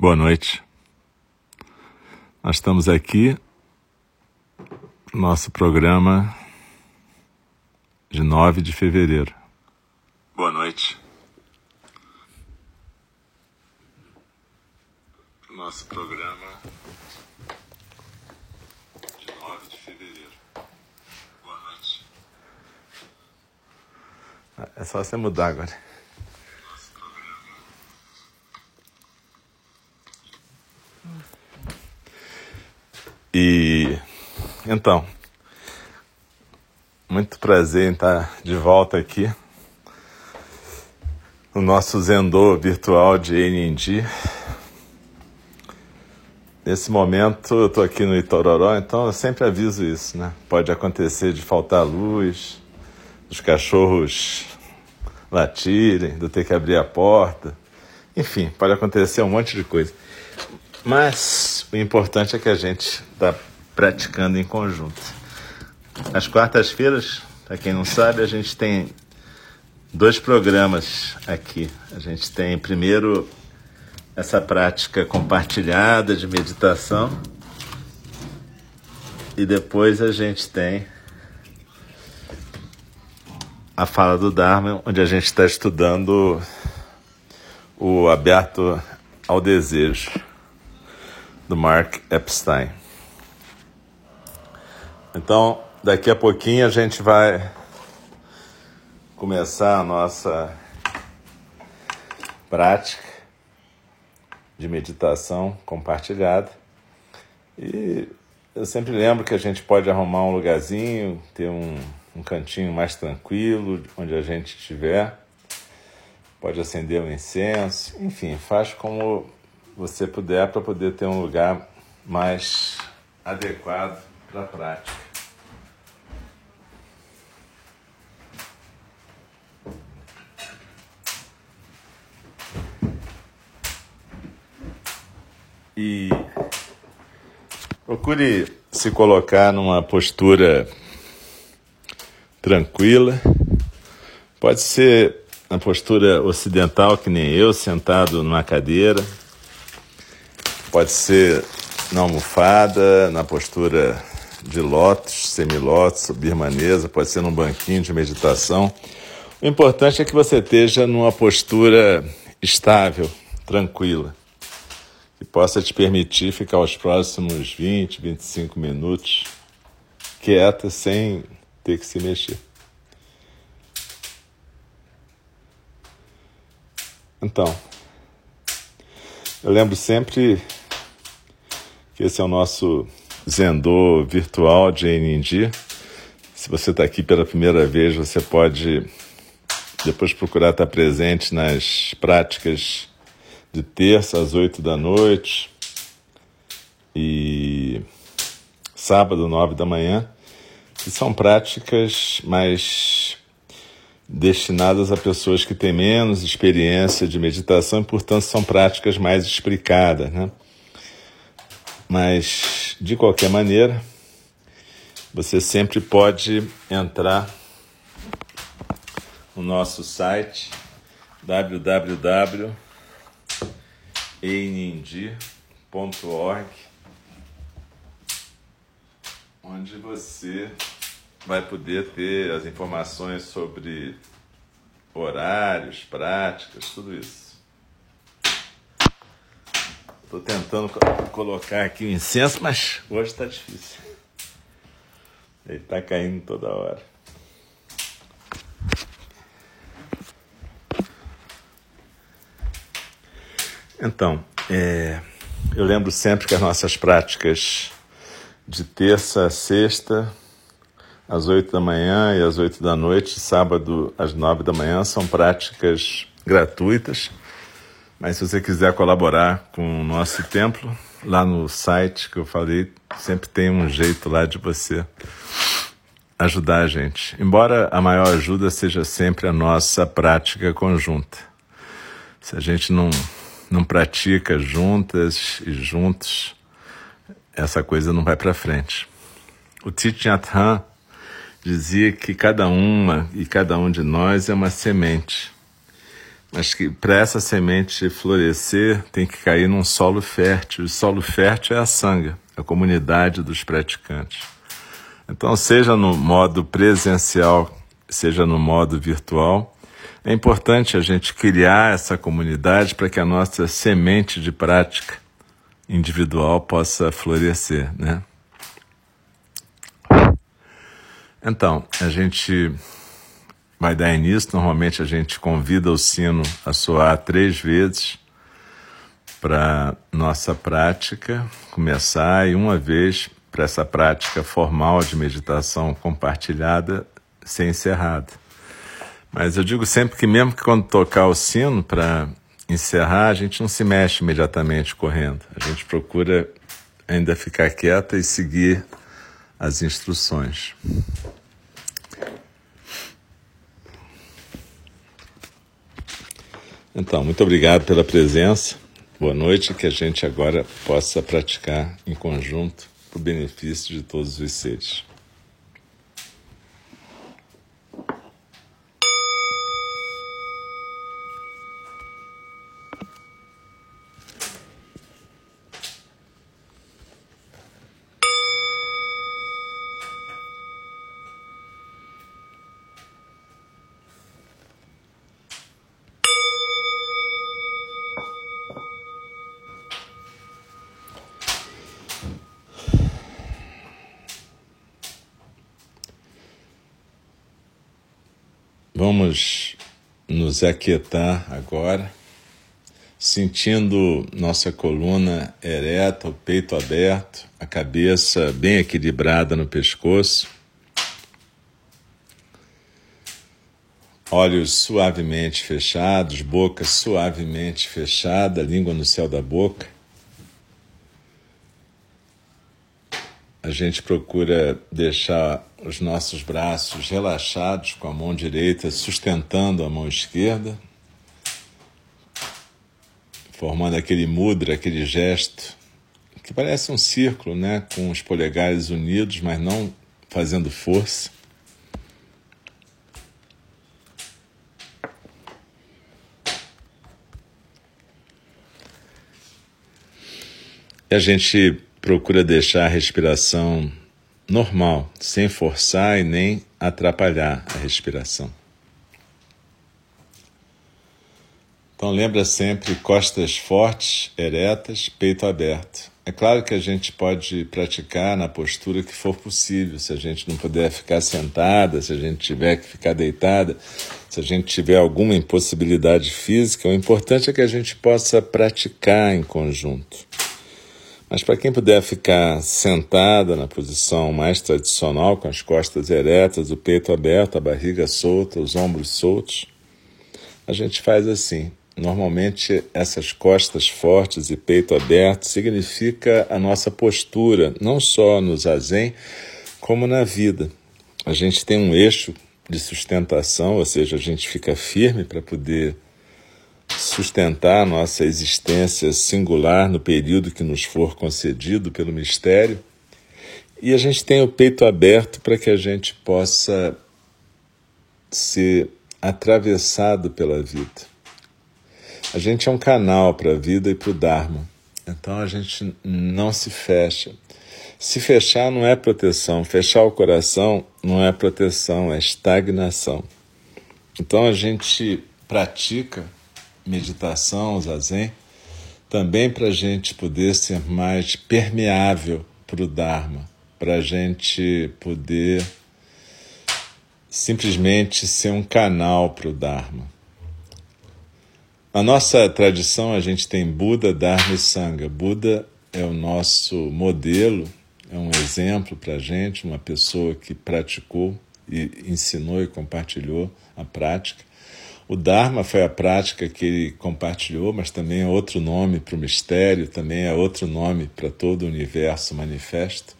Boa noite. Nós estamos aqui no nosso programa de 9 de fevereiro. Boa noite. Nosso programa de 9 de fevereiro. Boa noite. É só você mudar agora. E então, muito prazer em estar de volta aqui no nosso Zendô virtual de NND. Nesse momento eu estou aqui no Itororó, então eu sempre aviso isso, né? Pode acontecer de faltar luz, dos cachorros latirem, de eu ter que abrir a porta. Enfim, pode acontecer um monte de coisa. Mas o importante é que a gente está praticando em conjunto. Às quartas-feiras, para quem não sabe, a gente tem dois programas aqui. A gente tem primeiro essa prática compartilhada de meditação e depois a gente tem a fala do Dharma, onde a gente está estudando o aberto ao desejo do Mark Epstein. Então, daqui a pouquinho a gente vai começar a nossa prática de meditação compartilhada. E eu sempre lembro que a gente pode arrumar um lugarzinho, ter um, um cantinho mais tranquilo, onde a gente estiver. Pode acender um incenso, enfim, faz como você puder para poder ter um lugar mais adequado para a prática. E procure se colocar numa postura tranquila. Pode ser na postura ocidental, que nem eu, sentado numa cadeira Pode ser na almofada, na postura de lótus, semilótus, birmanesa, pode ser num banquinho de meditação. O importante é que você esteja numa postura estável, tranquila, que possa te permitir ficar os próximos 20, 25 minutos quieta, sem ter que se mexer. Então, eu lembro sempre esse é o nosso Zendô virtual de NND. Se você está aqui pela primeira vez, você pode depois procurar estar presente nas práticas de terça às oito da noite e sábado, nove da manhã, que são práticas mais destinadas a pessoas que têm menos experiência de meditação e, portanto, são práticas mais explicadas, né? Mas, de qualquer maneira, você sempre pode entrar no nosso site www.einindi.org, onde você vai poder ter as informações sobre horários, práticas, tudo isso. Estou tentando colocar aqui o incenso, mas hoje está difícil. Ele está caindo toda hora. Então, é, eu lembro sempre que as nossas práticas de terça a sexta, às oito da manhã e às oito da noite, sábado às nove da manhã, são práticas gratuitas mas se você quiser colaborar com o nosso templo, lá no site que eu falei, sempre tem um jeito lá de você ajudar a gente. Embora a maior ajuda seja sempre a nossa prática conjunta. Se a gente não, não pratica juntas e juntos, essa coisa não vai para frente. O Thich Nhat Hanh dizia que cada uma e cada um de nós é uma semente mas que para essa semente florescer tem que cair num solo fértil. O solo fértil é a sanga, a comunidade dos praticantes. Então, seja no modo presencial, seja no modo virtual, é importante a gente criar essa comunidade para que a nossa semente de prática individual possa florescer, né? Então, a gente vai dar início. Normalmente a gente convida o sino a soar três vezes para nossa prática começar e uma vez para essa prática formal de meditação compartilhada ser encerrada. Mas eu digo sempre que mesmo que quando tocar o sino para encerrar, a gente não se mexe imediatamente correndo. A gente procura ainda ficar quieta e seguir as instruções. Então, muito obrigado pela presença. Boa noite, que a gente agora possa praticar em conjunto para o benefício de todos os seres. Vamos nos aquietar agora, sentindo nossa coluna ereta, o peito aberto, a cabeça bem equilibrada no pescoço, olhos suavemente fechados, boca suavemente fechada, língua no céu da boca. A gente procura deixar os nossos braços relaxados, com a mão direita sustentando a mão esquerda, formando aquele mudra, aquele gesto que parece um círculo, né, com os polegares unidos, mas não fazendo força. E a gente procura deixar a respiração normal, sem forçar e nem atrapalhar a respiração. Então lembra sempre costas fortes, eretas, peito aberto. É claro que a gente pode praticar na postura que for possível. Se a gente não puder ficar sentada, se a gente tiver que ficar deitada, se a gente tiver alguma impossibilidade física, o importante é que a gente possa praticar em conjunto. Mas para quem puder ficar sentada na posição mais tradicional, com as costas eretas, o peito aberto, a barriga solta, os ombros soltos, a gente faz assim. Normalmente, essas costas fortes e peito aberto significa a nossa postura, não só no zazen, como na vida. A gente tem um eixo de sustentação, ou seja, a gente fica firme para poder sustentar nossa existência singular no período que nos for concedido pelo mistério. E a gente tem o peito aberto para que a gente possa ser atravessado pela vida. A gente é um canal para a vida e para o Dharma. Então a gente não se fecha. Se fechar não é proteção, fechar o coração não é proteção, é estagnação. Então a gente pratica meditação, zazen, também para a gente poder ser mais permeável para o Dharma, para a gente poder simplesmente ser um canal para o Dharma. Na nossa tradição, a gente tem Buda, Dharma e Sangha. Buda é o nosso modelo, é um exemplo para a gente, uma pessoa que praticou e ensinou e compartilhou a prática. O Dharma foi a prática que ele compartilhou, mas também é outro nome para o mistério, também é outro nome para todo o universo manifesto.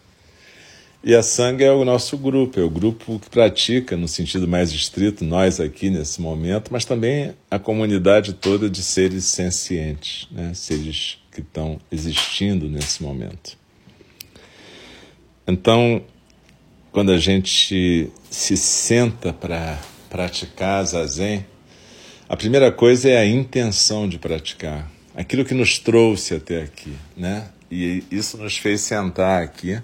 E a Sangha é o nosso grupo, é o grupo que pratica, no sentido mais estrito, nós aqui nesse momento, mas também a comunidade toda de seres sencientes, né? seres que estão existindo nesse momento. Então, quando a gente se senta para praticar zazen, A primeira coisa é a intenção de praticar, aquilo que nos trouxe até aqui, né? E isso nos fez sentar aqui,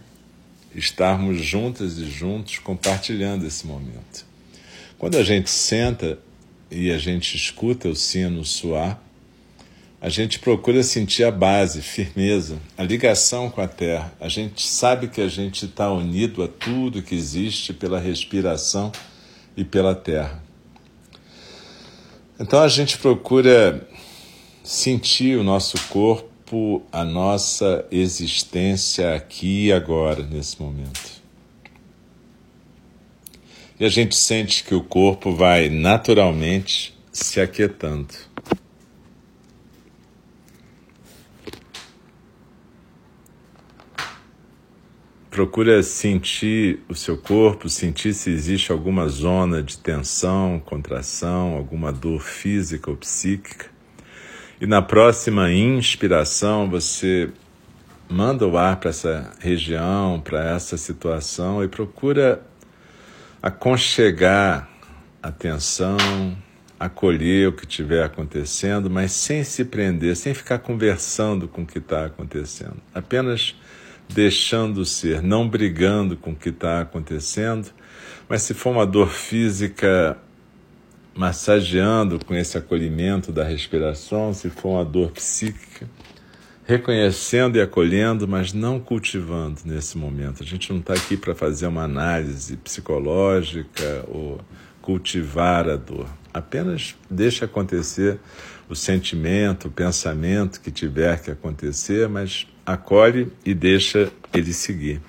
estarmos juntas e juntos compartilhando esse momento. Quando a gente senta e a gente escuta o sino soar, a gente procura sentir a base, firmeza, a ligação com a terra. A gente sabe que a gente está unido a tudo que existe pela respiração e pela terra. Então a gente procura sentir o nosso corpo, a nossa existência aqui e agora, nesse momento. E a gente sente que o corpo vai naturalmente se aquietando. Procura sentir o seu corpo, sentir se existe alguma zona de tensão, contração, alguma dor física ou psíquica. E na próxima inspiração, você manda o ar para essa região, para essa situação e procura aconchegar a tensão, acolher o que estiver acontecendo, mas sem se prender, sem ficar conversando com o que está acontecendo. Apenas deixando ser, não brigando com o que está acontecendo, mas se for uma dor física, massageando com esse acolhimento da respiração, se for uma dor psíquica, reconhecendo e acolhendo, mas não cultivando nesse momento. A gente não está aqui para fazer uma análise psicológica ou cultivar a dor. Apenas deixa acontecer o sentimento, o pensamento que tiver que acontecer, mas acolhe e deixa ele seguir.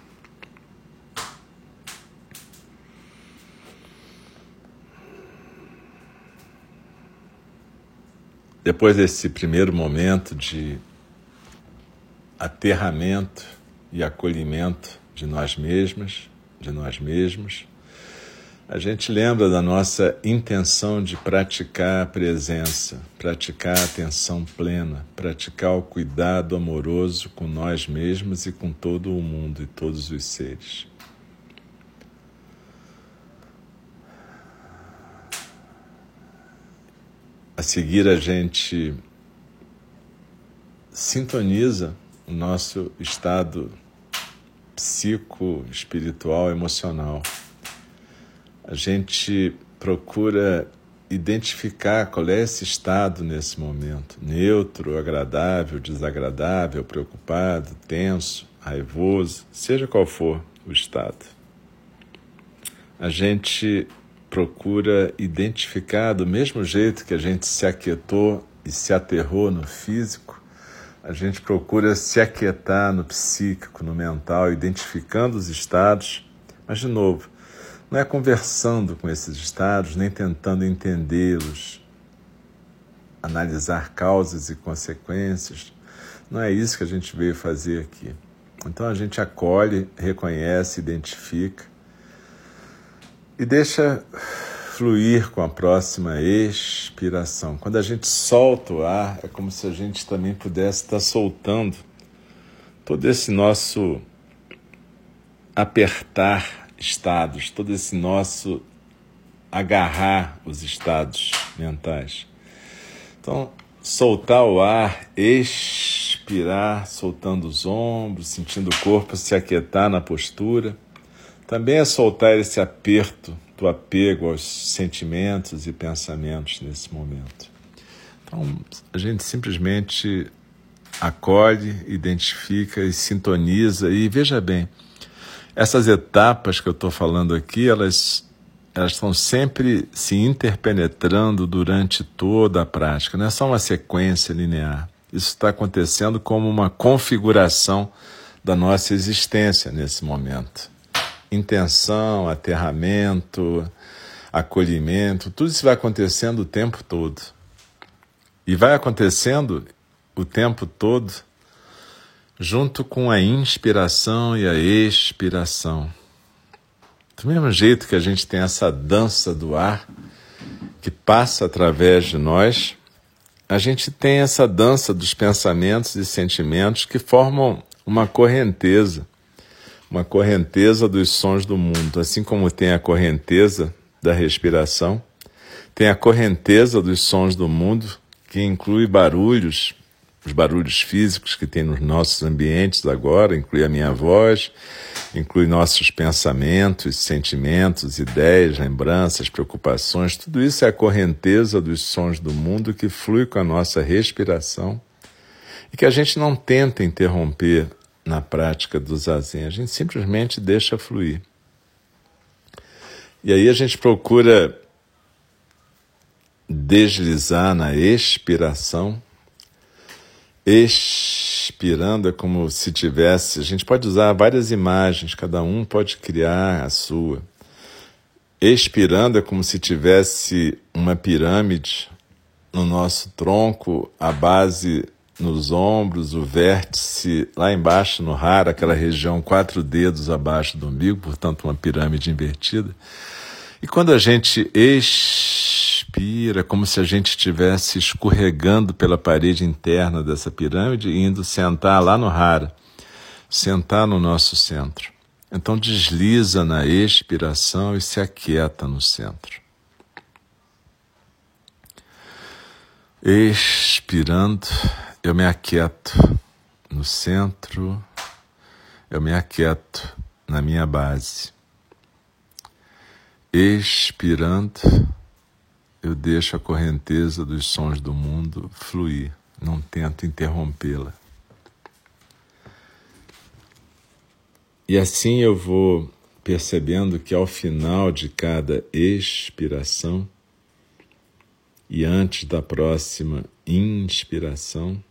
Depois desse primeiro momento de aterramento e acolhimento de nós mesmas, de nós mesmos, a gente lembra da nossa intenção de praticar a presença, praticar a atenção plena, praticar o cuidado amoroso com nós mesmos e com todo o mundo e todos os seres. A seguir, a gente sintoniza o nosso estado psico, espiritual, emocional a gente procura identificar qual é esse estado nesse momento: neutro, agradável, desagradável, preocupado, tenso, raivoso, seja qual for o estado. A gente procura identificar do mesmo jeito que a gente se aquietou e se aterrou no físico, a gente procura se aquietar no psíquico, no mental, identificando os estados, mas de novo, não é conversando com esses estados, nem tentando entendê-los, analisar causas e consequências. Não é isso que a gente veio fazer aqui. Então a gente acolhe, reconhece, identifica e deixa fluir com a próxima expiração. Quando a gente solta o ar, é como se a gente também pudesse estar soltando todo esse nosso apertar estados, todo esse nosso agarrar os estados mentais. Então, soltar o ar, expirar, soltando os ombros, sentindo o corpo se aquietar na postura. Também é soltar esse aperto do apego aos sentimentos e pensamentos nesse momento. Então, a gente simplesmente acolhe, identifica e sintoniza e veja bem, essas etapas que eu estou falando aqui, elas, elas estão sempre se interpenetrando durante toda a prática, não é só uma sequência linear. Isso está acontecendo como uma configuração da nossa existência nesse momento. Intenção, aterramento, acolhimento, tudo isso vai acontecendo o tempo todo. E vai acontecendo o tempo todo junto com a inspiração e a expiração. Do mesmo jeito que a gente tem essa dança do ar que passa através de nós, a gente tem essa dança dos pensamentos e sentimentos que formam uma correnteza, uma correnteza dos sons do mundo. Assim como tem a correnteza da respiração, tem a correnteza dos sons do mundo, que inclui barulhos, os barulhos físicos que tem nos nossos ambientes agora, inclui a minha voz, inclui nossos pensamentos, sentimentos, ideias, lembranças, preocupações, tudo isso é a correnteza dos sons do mundo que flui com a nossa respiração e que a gente não tenta interromper na prática do zazen, a gente simplesmente deixa fluir. E aí a gente procura deslizar na expiração. Expirando é como se tivesse. A gente pode usar várias imagens, cada um pode criar a sua. Expirando é como se tivesse uma pirâmide no nosso tronco, a base nos ombros, o vértice lá embaixo no raro, aquela região quatro dedos abaixo do umbigo, portanto, uma pirâmide invertida. E quando a gente expira, como se a gente estivesse escorregando pela parede interna dessa pirâmide e indo sentar lá no rara, sentar no nosso centro. Então desliza na expiração e se aquieta no centro. Expirando, eu me aquieto no centro, eu me aquieto na minha base. Expirando, eu deixo a correnteza dos sons do mundo fluir, não tento interrompê-la. E assim eu vou percebendo que ao final de cada expiração e antes da próxima inspiração,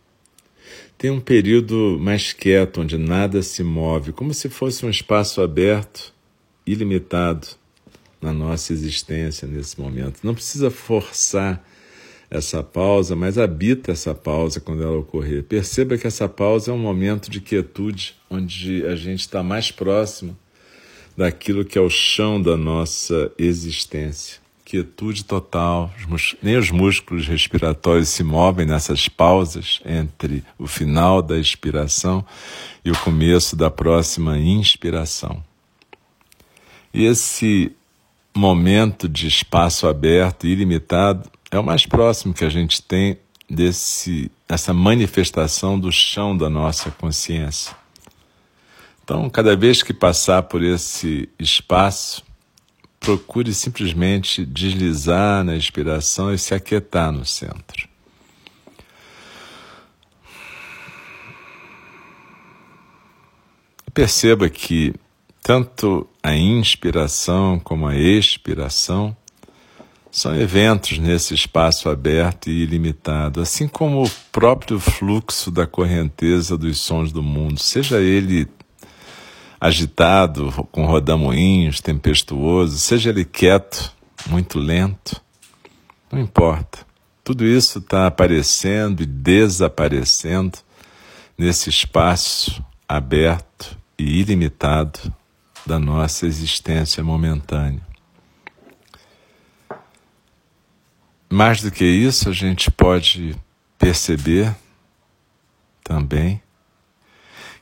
tem um período mais quieto, onde nada se move, como se fosse um espaço aberto, ilimitado na nossa existência nesse momento. Não precisa forçar essa pausa, mas habita essa pausa quando ela ocorrer. Perceba que essa pausa é um momento de quietude, onde a gente está mais próximo daquilo que é o chão da nossa existência quietude total, nem os músculos respiratórios se movem nessas pausas entre o final da expiração e o começo da próxima inspiração. E esse momento de espaço aberto e ilimitado é o mais próximo que a gente tem desse essa manifestação do chão da nossa consciência. Então, cada vez que passar por esse espaço, procure simplesmente deslizar na inspiração e se aquietar no centro. Perceba que tanto a inspiração como a expiração são eventos nesse espaço aberto e ilimitado, assim como o próprio fluxo da correnteza dos sons do mundo, seja ele agitado, com rodamuinhos, tempestuoso, seja ele quieto, muito lento, não importa. Tudo isso está aparecendo e desaparecendo nesse espaço aberto e ilimitado da nossa existência momentânea. Mais do que isso, a gente pode perceber também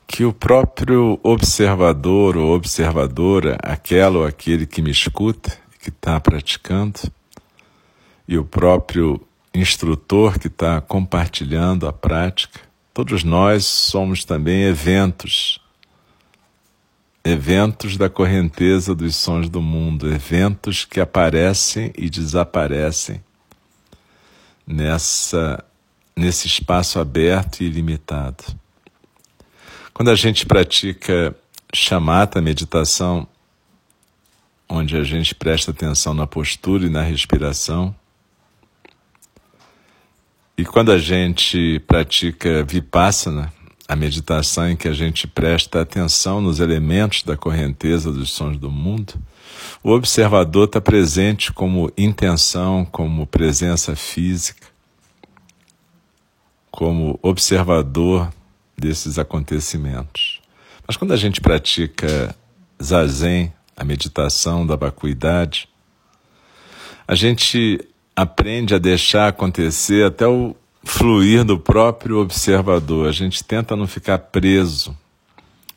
que o próprio observador ou observadora, aquela ou aquele que me escuta, que está praticando, e o próprio instrutor que está compartilhando a prática, todos nós somos também eventos, eventos da correnteza dos sons do mundo, eventos que aparecem e desaparecem nessa nesse espaço aberto e ilimitado. Quando a gente pratica chamata, meditação, onde a gente presta atenção na postura e na respiração, e quando a gente pratica vipassana, a meditação em que a gente presta atenção nos elementos da correnteza dos sons do mundo, o observador está presente como intenção, como presença física, como observador desses acontecimentos. Mas quando a gente pratica zazen, a meditação da vacuidade, a gente aprende a deixar acontecer até o fluir do próprio observador. A gente tenta não ficar preso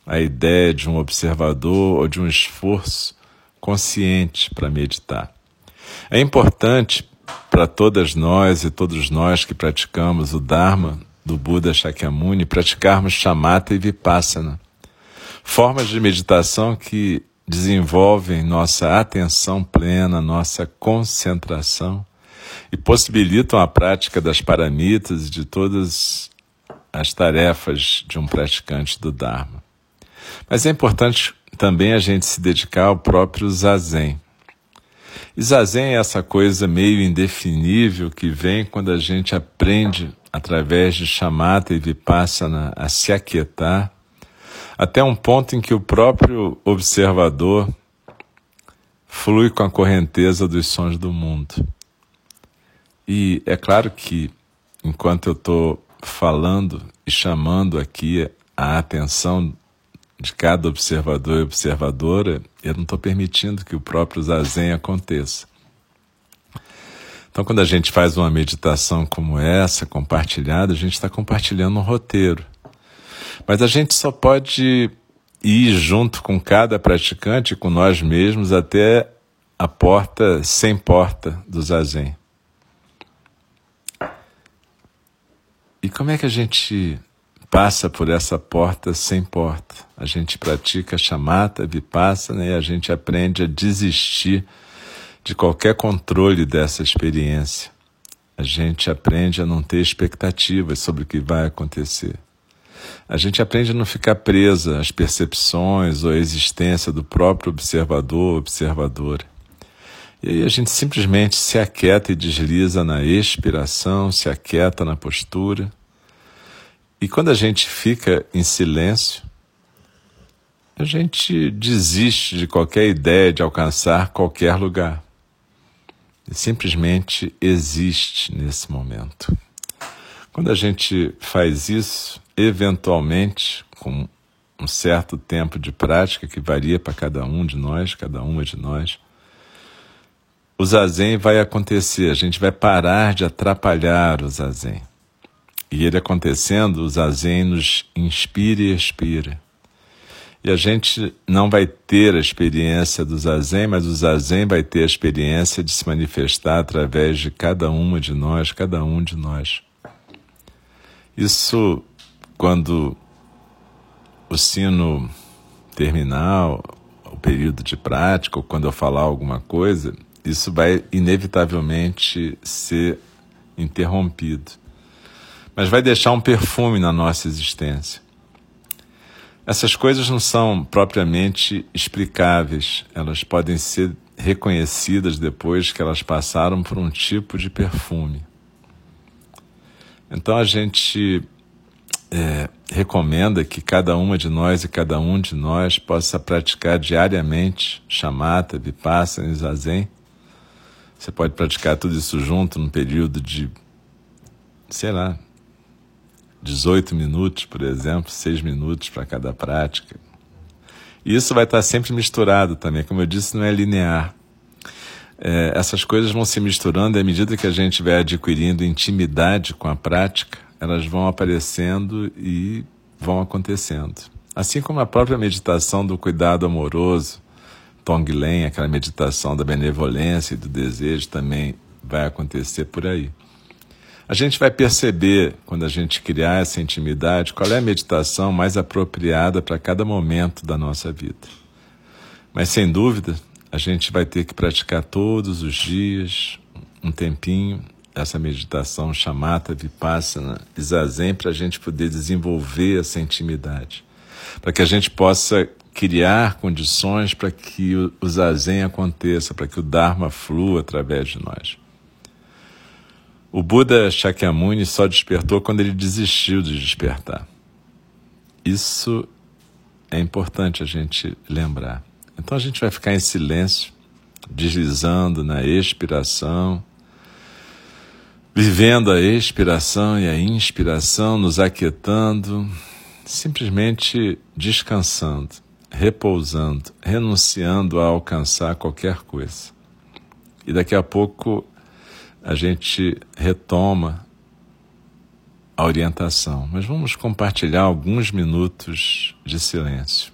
à ideia de um observador ou de um esforço consciente para meditar. É importante para todas nós e todos nós que praticamos o Dharma do Buda Shakyamuni praticarmos chamata e vipassana, formas de meditação que desenvolvem nossa atenção plena, nossa concentração e possibilitam a prática das paramitas e de todas as tarefas de um praticante do Dharma. Mas é importante também a gente se dedicar ao próprio zazen. E zazen é essa coisa meio indefinível que vem quando a gente aprende através de chamata e vipassana a se aquietar, até um ponto em que o próprio observador flui com a correnteza dos sons do mundo. E é claro que, enquanto eu estou falando e chamando aqui a atenção de cada observador e observadora, eu não estou permitindo que o próprio zazen aconteça. Então, quando a gente faz uma meditação como essa, compartilhada, a gente está compartilhando um roteiro. Mas a gente só pode ir junto com cada praticante, com nós mesmos, até a porta sem porta do zazen. E como é que a gente passa por essa porta sem porta? A gente pratica chamata, vipassana e a gente aprende a desistir de qualquer controle dessa experiência. A gente aprende a não ter expectativas sobre o que vai acontecer. A gente aprende a não ficar presa às percepções ou à existência do próprio observador ou observadora. E aí a gente simplesmente se aquieta e desliza na expiração, se aquieta na postura. E quando a gente fica em silêncio, a gente desiste de qualquer ideia de alcançar qualquer lugar. E simplesmente existe nesse momento. Quando a gente faz isso, eventualmente, com um certo tempo de prática que varia para cada um de nós, cada uma de nós, o zazen vai acontecer, a gente vai parar de atrapalhar o zazen. E ele acontecendo, o zazen nos inspira e expira. E a gente não vai ter a experiência do zazen, mas o zazen vai ter a experiência de se manifestar através de cada uma de nós, cada um de nós. Isso, quando o sino terminar, o período de prática, ou quando eu falar alguma coisa, isso vai inevitavelmente ser interrompido. Mas vai deixar um perfume na nossa existência. Essas coisas não são propriamente explicáveis, elas podem ser reconhecidas depois que elas passaram por um tipo de perfume. Então a gente é, recomenda que cada uma de nós e cada um de nós possa praticar diariamente chamata, vipassana e zazen você pode praticar tudo isso junto num período de, sei lá, 18 minutos, por exemplo, 6 minutos para cada prática. E isso vai estar sempre misturado também, como eu disse, não é linear. É, essas coisas vão se misturando e à medida que a gente vai adquirindo intimidade com a prática, elas vão aparecendo e vão acontecendo. Assim como a própria meditação do cuidado amoroso, Tonglen, aquela meditação da benevolência e do desejo também vai acontecer por aí. A gente vai perceber, quando a gente criar essa intimidade, qual é a meditação mais apropriada para cada momento da nossa vida. Mas, sem dúvida, a gente vai ter que praticar todos os dias, um tempinho, essa meditação chamata, vipassana e zazen, para a gente poder desenvolver essa intimidade. Para que a gente possa criar condições para que o zazen aconteça, para que o Dharma flua através de nós. O Buda Shakyamuni só despertou quando ele desistiu de despertar. Isso é importante a gente lembrar. Então a gente vai ficar em silêncio, deslizando na expiração, vivendo a expiração e a inspiração, nos aquietando, simplesmente descansando repousando, renunciando a alcançar qualquer coisa. E daqui a pouco a gente retoma a orientação, mas vamos compartilhar alguns minutos de silêncio.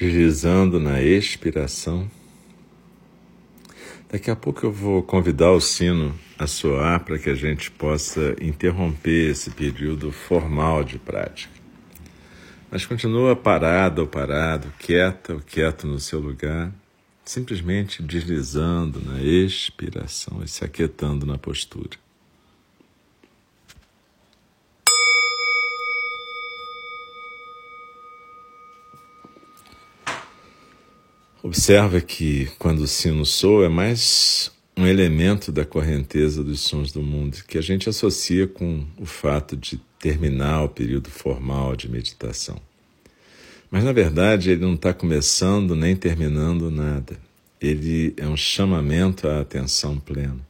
Deslizando na expiração. Daqui a pouco eu vou convidar o sino a soar para que a gente possa interromper esse período formal de prática. Mas continua parado ou parado, quieta ou quieto no seu lugar, simplesmente deslizando na expiração e se aquietando na postura. Observa que quando o sino soa é mais um elemento da correnteza dos sons do mundo que a gente associa com o fato de terminar o período formal de meditação. Mas na verdade ele não está começando nem terminando nada. Ele é um chamamento à atenção plena.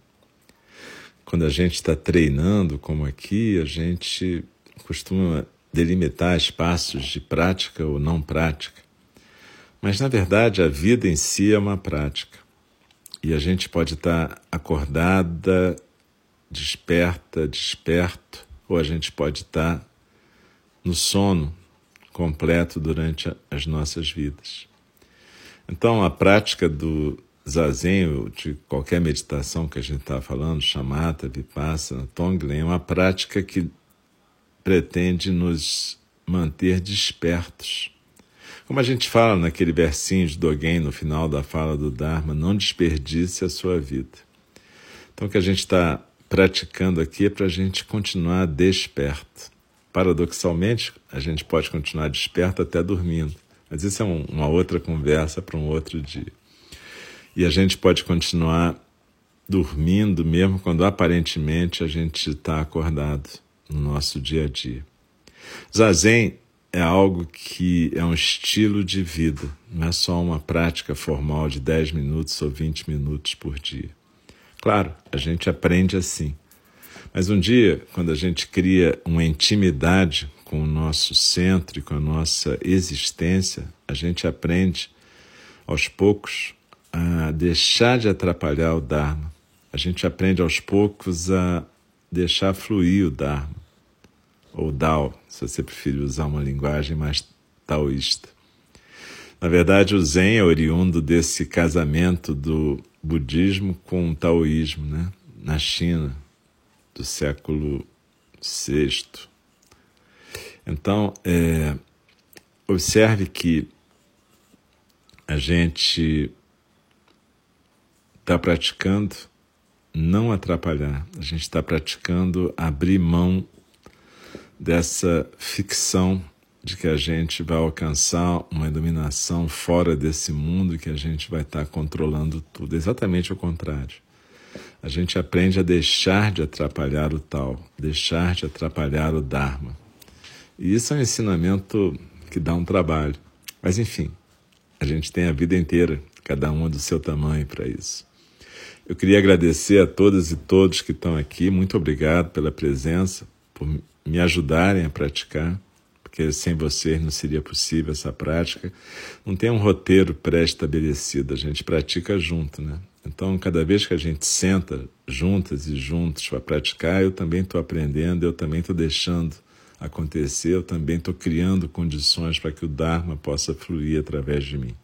Quando a gente está treinando, como aqui, a gente costuma delimitar espaços de prática ou não prática mas, na verdade, a vida em si é uma prática. E a gente pode estar acordada, desperta, desperto, ou a gente pode estar no sono completo durante as nossas vidas. Então, a prática do zazen, ou de qualquer meditação que a gente está falando, chamata, vipassana, tonglen, é uma prática que pretende nos manter despertos como a gente fala naquele versinho de Dogen no final da fala do Dharma, não desperdice a sua vida. Então, o que a gente está praticando aqui é para a gente continuar desperto. Paradoxalmente, a gente pode continuar desperto até dormindo, mas isso é um, uma outra conversa para um outro dia. E a gente pode continuar dormindo mesmo quando aparentemente a gente está acordado no nosso dia a dia. Zazen é algo que é um estilo de vida, não é só uma prática formal de 10 minutos ou 20 minutos por dia. Claro, a gente aprende assim. Mas um dia, quando a gente cria uma intimidade com o nosso centro e com a nossa existência, a gente aprende aos poucos a deixar de atrapalhar o Dharma. A gente aprende aos poucos a deixar fluir o Dharma ou Dao, se você preferir usar uma linguagem mais taoísta. Na verdade, o Zen é oriundo desse casamento do budismo com o taoísmo, né? na China, do século VI. Então, é, observe que a gente está praticando não atrapalhar, a gente está praticando abrir mão dessa ficção de que a gente vai alcançar uma iluminação fora desse mundo que a gente vai estar controlando tudo. Exatamente o contrário. A gente aprende a deixar de atrapalhar o tal, deixar de atrapalhar o Dharma. E isso é um ensinamento que dá um trabalho. Mas enfim, a gente tem a vida inteira, cada uma do seu tamanho para isso. Eu queria agradecer a todas e todos que estão aqui. Muito obrigado pela presença, por me ajudarem a praticar, porque sem vocês não seria possível essa prática. Não tem um roteiro pré-estabelecido, a gente pratica junto, né? Então, cada vez que a gente senta juntas e juntos para praticar, eu também estou aprendendo, eu também estou deixando acontecer, eu também estou criando condições para que o Dharma possa fluir através de mim.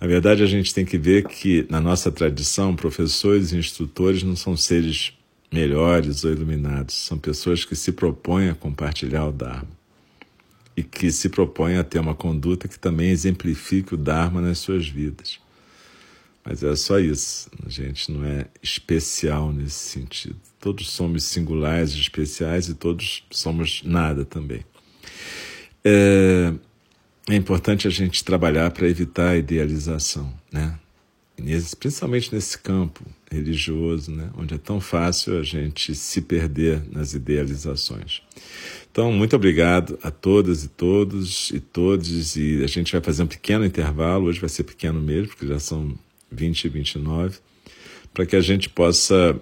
Na verdade, a gente tem que ver que, na nossa tradição, professores e instrutores não são seres melhores ou iluminados. São pessoas que se propõem a compartilhar o Dharma e que se propõem a ter uma conduta que também exemplifique o Dharma nas suas vidas. Mas é só isso, a gente não é especial nesse sentido. Todos somos singulares especiais e todos somos nada também. É, é importante a gente trabalhar para evitar a idealização, né? Principalmente nesse campo religioso, né, onde é tão fácil a gente se perder nas idealizações. Então, muito obrigado a todas e todos e todos, e a gente vai fazer um pequeno intervalo, hoje vai ser pequeno mesmo, porque já são 20 e 29, para que a gente possa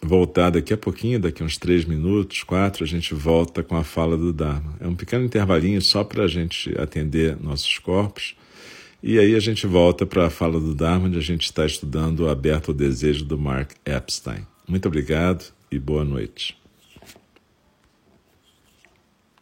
voltar daqui a pouquinho, daqui a uns três minutos, quatro, a gente volta com a fala do Dharma. É um pequeno intervalinho só para a gente atender nossos corpos, e aí a gente volta para a fala do Dharma, onde a gente está estudando o Aberto ao Desejo do Mark Epstein. Muito obrigado e boa noite.